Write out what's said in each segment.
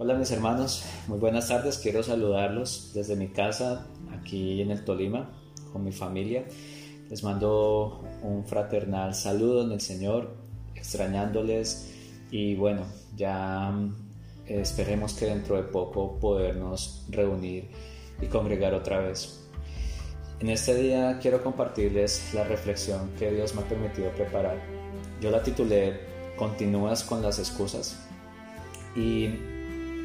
Hola mis hermanos, muy buenas tardes. Quiero saludarlos desde mi casa aquí en el Tolima con mi familia. Les mando un fraternal saludo en el Señor, extrañándoles y bueno, ya eh, esperemos que dentro de poco podernos reunir y congregar otra vez. En este día quiero compartirles la reflexión que Dios me ha permitido preparar. Yo la titulé Continúas con las excusas. Y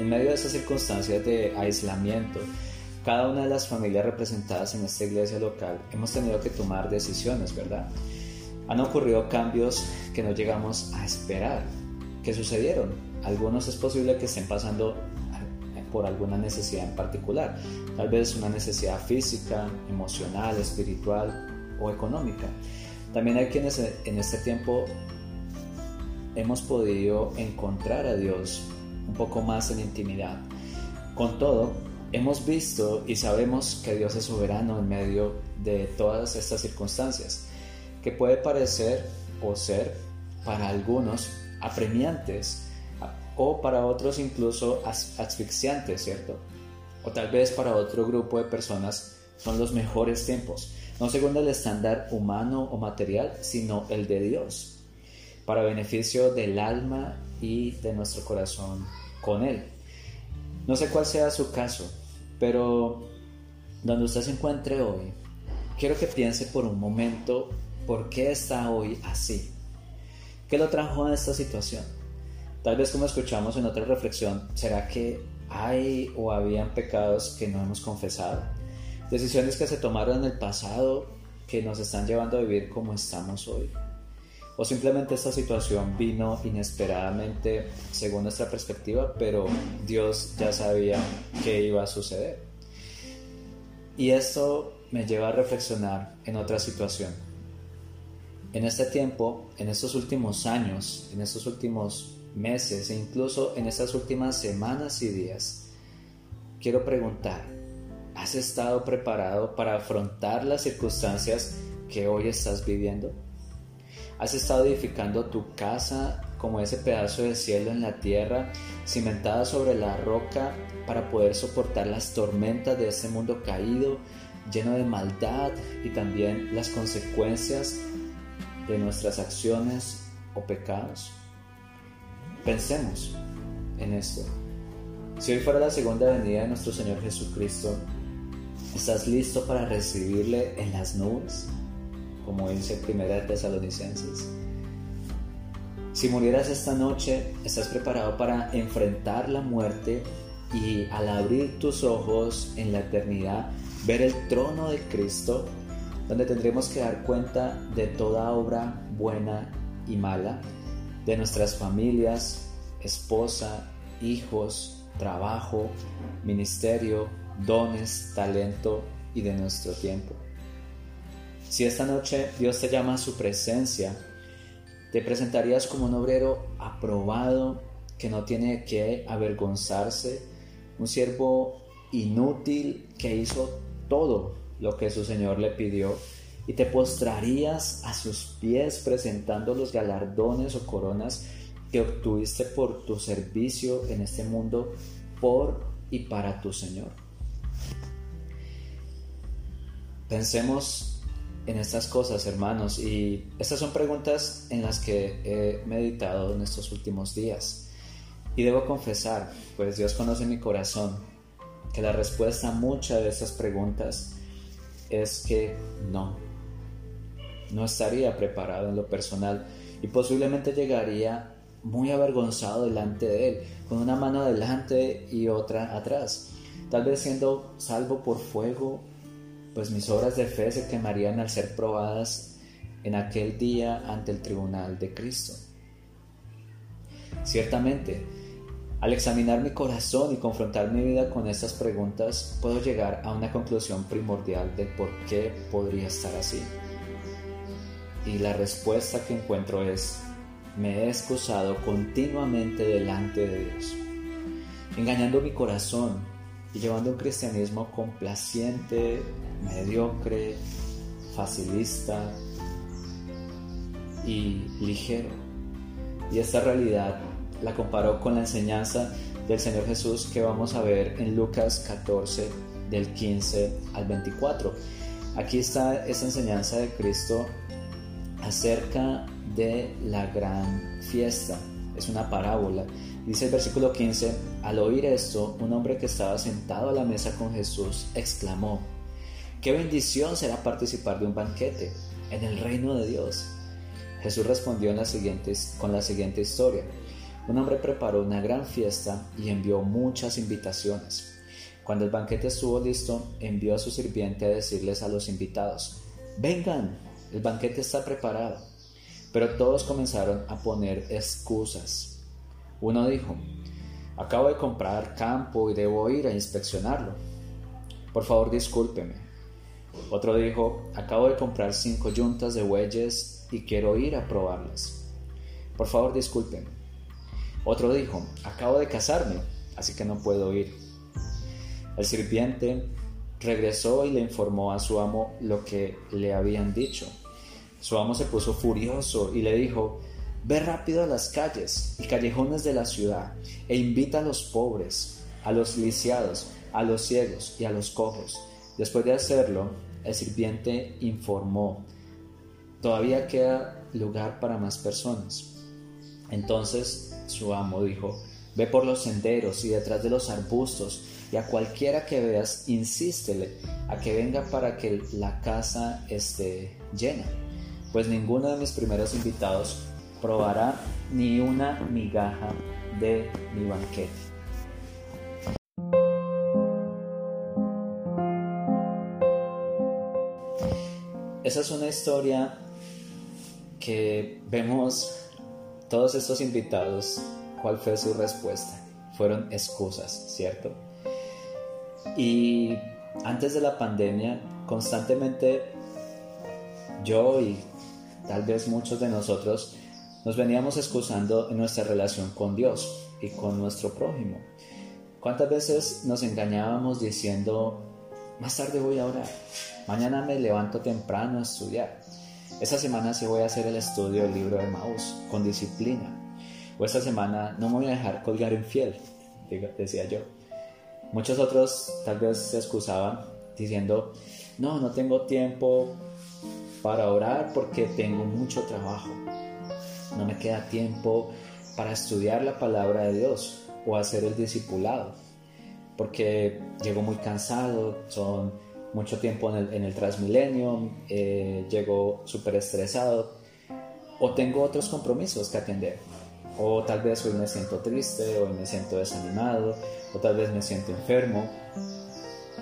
en medio de estas circunstancias de aislamiento, cada una de las familias representadas en esta iglesia local hemos tenido que tomar decisiones, ¿verdad? Han ocurrido cambios que no llegamos a esperar, que sucedieron. Algunos es posible que estén pasando por alguna necesidad en particular, tal vez una necesidad física, emocional, espiritual o económica. También hay quienes en este tiempo hemos podido encontrar a Dios un poco más en intimidad. Con todo, hemos visto y sabemos que Dios es soberano en medio de todas estas circunstancias, que puede parecer o ser para algunos apremiantes, o para otros incluso asfixiantes, ¿cierto? O tal vez para otro grupo de personas son los mejores tiempos, no según el estándar humano o material, sino el de Dios, para beneficio del alma y de nuestro corazón con Él. No sé cuál sea su caso, pero donde usted se encuentre hoy, quiero que piense por un momento por qué está hoy así. ¿Qué lo trajo a esta situación? Tal vez como escuchamos en otra reflexión, ¿será que hay o habían pecados que no hemos confesado? Decisiones que se tomaron en el pasado que nos están llevando a vivir como estamos hoy. O simplemente esta situación vino inesperadamente según nuestra perspectiva, pero Dios ya sabía que iba a suceder. Y esto me lleva a reflexionar en otra situación. En este tiempo, en estos últimos años, en estos últimos meses e incluso en estas últimas semanas y días, quiero preguntar, ¿has estado preparado para afrontar las circunstancias que hoy estás viviendo? ¿Has estado edificando tu casa como ese pedazo de cielo en la tierra, cimentada sobre la roca para poder soportar las tormentas de este mundo caído, lleno de maldad y también las consecuencias de nuestras acciones o pecados? Pensemos en esto. Si hoy fuera la segunda venida de nuestro Señor Jesucristo, ¿estás listo para recibirle en las nubes? Como dice Primera de Tesalonicenses. Si murieras esta noche, ¿estás preparado para enfrentar la muerte y al abrir tus ojos en la eternidad, ver el trono de Cristo, donde tendremos que dar cuenta de toda obra buena y mala? de nuestras familias, esposa, hijos, trabajo, ministerio, dones, talento y de nuestro tiempo. Si esta noche Dios te llama a su presencia, te presentarías como un obrero aprobado que no tiene que avergonzarse, un siervo inútil que hizo todo lo que su Señor le pidió y te postrarías a sus pies presentando los galardones o coronas que obtuviste por tu servicio en este mundo por y para tu Señor. Pensemos en estas cosas, hermanos, y estas son preguntas en las que he meditado en estos últimos días. Y debo confesar, pues Dios conoce mi corazón, que la respuesta a muchas de estas preguntas es que no no estaría preparado en lo personal y posiblemente llegaría muy avergonzado delante de él, con una mano adelante y otra atrás. Tal vez siendo salvo por fuego, pues mis obras de fe se quemarían al ser probadas en aquel día ante el tribunal de Cristo. Ciertamente, al examinar mi corazón y confrontar mi vida con estas preguntas, puedo llegar a una conclusión primordial de por qué podría estar así. Y la respuesta que encuentro es, me he excusado continuamente delante de Dios, engañando mi corazón y llevando un cristianismo complaciente, mediocre, facilista y ligero. Y esta realidad la comparo con la enseñanza del Señor Jesús que vamos a ver en Lucas 14 del 15 al 24. Aquí está esta enseñanza de Cristo acerca de la gran fiesta. Es una parábola. Dice el versículo 15, al oír esto, un hombre que estaba sentado a la mesa con Jesús exclamó, qué bendición será participar de un banquete en el reino de Dios. Jesús respondió la con la siguiente historia. Un hombre preparó una gran fiesta y envió muchas invitaciones. Cuando el banquete estuvo listo, envió a su sirviente a decirles a los invitados, vengan, el banquete está preparado. Pero todos comenzaron a poner excusas. Uno dijo, acabo de comprar campo y debo ir a inspeccionarlo. Por favor, discúlpeme. Otro dijo, acabo de comprar cinco yuntas de bueyes y quiero ir a probarlas. Por favor, discúlpeme. Otro dijo, acabo de casarme, así que no puedo ir. El sirviente regresó y le informó a su amo lo que le habían dicho. Su amo se puso furioso y le dijo, Ve rápido a las calles y callejones de la ciudad e invita a los pobres, a los lisiados, a los ciegos y a los cojos. Después de hacerlo, el sirviente informó, todavía queda lugar para más personas. Entonces su amo dijo, ve por los senderos y detrás de los arbustos y a cualquiera que veas, insístele a que venga para que la casa esté llena, pues ninguno de mis primeros invitados probará ni una migaja de mi banquete. Esa es una historia que vemos todos estos invitados, cuál fue su respuesta. Fueron excusas, ¿cierto? Y antes de la pandemia, constantemente yo y tal vez muchos de nosotros nos veníamos excusando en nuestra relación con Dios y con nuestro prójimo. ¿Cuántas veces nos engañábamos diciendo, más tarde voy a orar, mañana me levanto temprano a estudiar, esta semana sí voy a hacer el estudio del libro de Maús con disciplina, o esta semana no me voy a dejar colgar infiel, decía yo. Muchos otros tal vez se excusaban diciendo, no, no tengo tiempo para orar porque tengo mucho trabajo. No me queda tiempo para estudiar la palabra de Dios o hacer el discipulado porque llego muy cansado, son mucho tiempo en el, Transmilenio, eh, llego súper estresado o tengo otros compromisos que atender. O tal vez hoy me siento triste, hoy me siento desanimado, o tal vez me siento enfermo,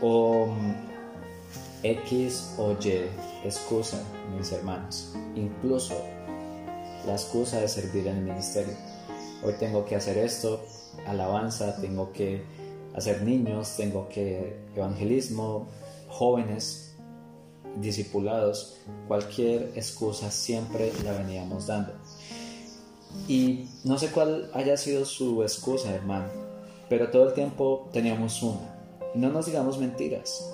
o mm, X o Y excusa, mis hermanos. Incluso la excusa de servir en el ministerio. Hoy tengo que hacer esto, alabanza, tengo que hacer niños, tengo que evangelismo, jóvenes, discipulados, cualquier excusa siempre la veníamos dando. Y no sé cuál haya sido su excusa, hermano, pero todo el tiempo teníamos una. no nos digamos mentiras,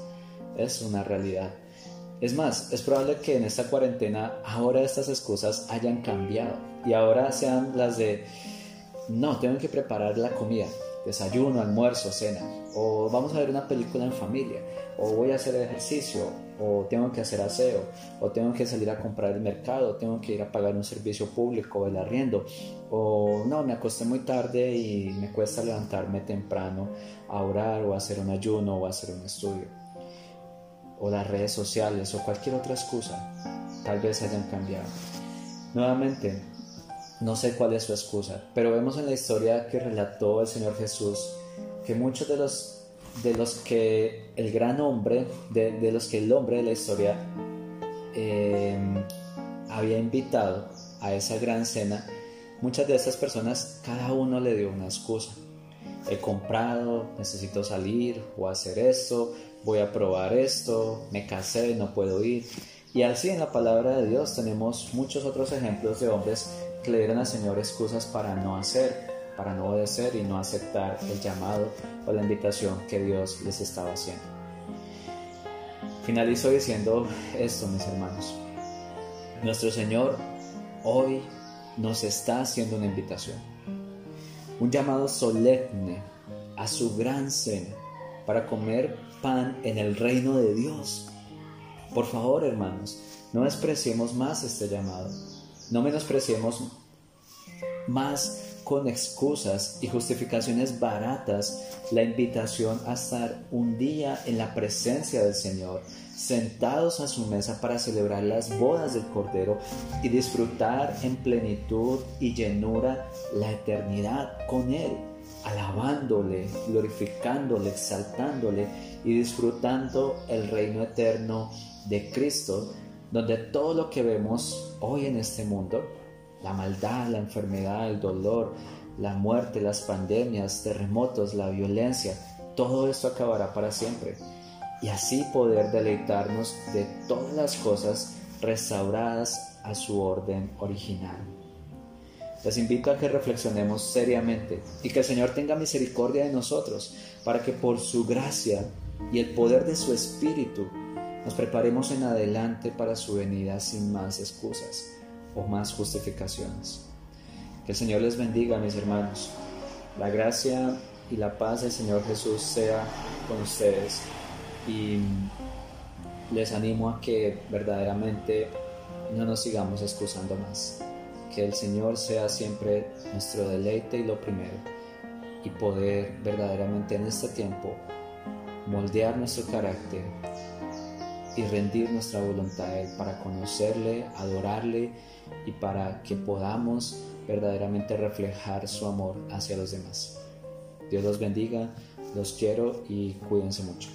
es una realidad. Es más, es probable que en esta cuarentena ahora estas excusas hayan cambiado y ahora sean las de, no, tengo que preparar la comida, desayuno, almuerzo, cena, o vamos a ver una película en familia, o voy a hacer ejercicio, o tengo que hacer aseo, o tengo que salir a comprar el mercado, tengo que ir a pagar un servicio público, el arriendo, o no, me acosté muy tarde y me cuesta levantarme temprano a orar o hacer un ayuno o hacer un estudio, o las redes sociales o cualquier otra excusa, tal vez hayan cambiado. Nuevamente, no sé cuál es su excusa, pero vemos en la historia que relató el Señor Jesús que muchos de los, de los que el gran hombre, de, los que el hombre de la historia em, había invitado a esa gran cena, muchas de esas personas, cada uno le dio una excusa. He comprado, necesito salir o hacer esto, voy a probar esto, me casé, no puedo ir. Y así en la palabra de Dios tenemos muchos otros ejemplos de hombres que le dieron al Señor excusas para no hacer, para no obedecer y no aceptar el llamado o la invitación que Dios les estaba haciendo. Finalizo diciendo esto, mis hermanos. Nuestro Señor hoy nos está haciendo una invitación, un llamado solemne a su gran cena para comer pan en el reino de Dios. Por favor, hermanos, no despreciemos más este llamado. No menospreciemos más con excusas y justificaciones baratas la invitación a estar un día en la presencia del Señor, sentados a su mesa para celebrar las bodas del Cordero y disfrutar en plenitud y llenura la eternidad con Él, alabándole, glorificándole, exaltándole y disfrutando el reino eterno de Cristo, donde todo lo que vemos hoy en este mundo, la maldad, la enfermedad, el dolor, la muerte, las pandemias, terremotos, la violencia, todo esto acabará para siempre. Y así poder deleitarnos de todas las cosas restauradas a su orden original. Les invito a que reflexionemos seriamente y que el Señor tenga misericordia de nosotros para que por su gracia y el poder de su Espíritu nos preparemos en adelante para su venida sin más excusas o más justificaciones. Que el Señor les bendiga, mis hermanos. La gracia y la paz del Señor Jesús sea con ustedes y les animo a que verdaderamente no nos sigamos excusando más. Que el Señor sea siempre nuestro deleite y lo primero y poder verdaderamente en este tiempo moldear nuestro carácter y rendir nuestra voluntad a Él para conocerle, adorarle y para que podamos verdaderamente reflejar su amor hacia los demás. Dios los bendiga, los quiero y cuídense mucho.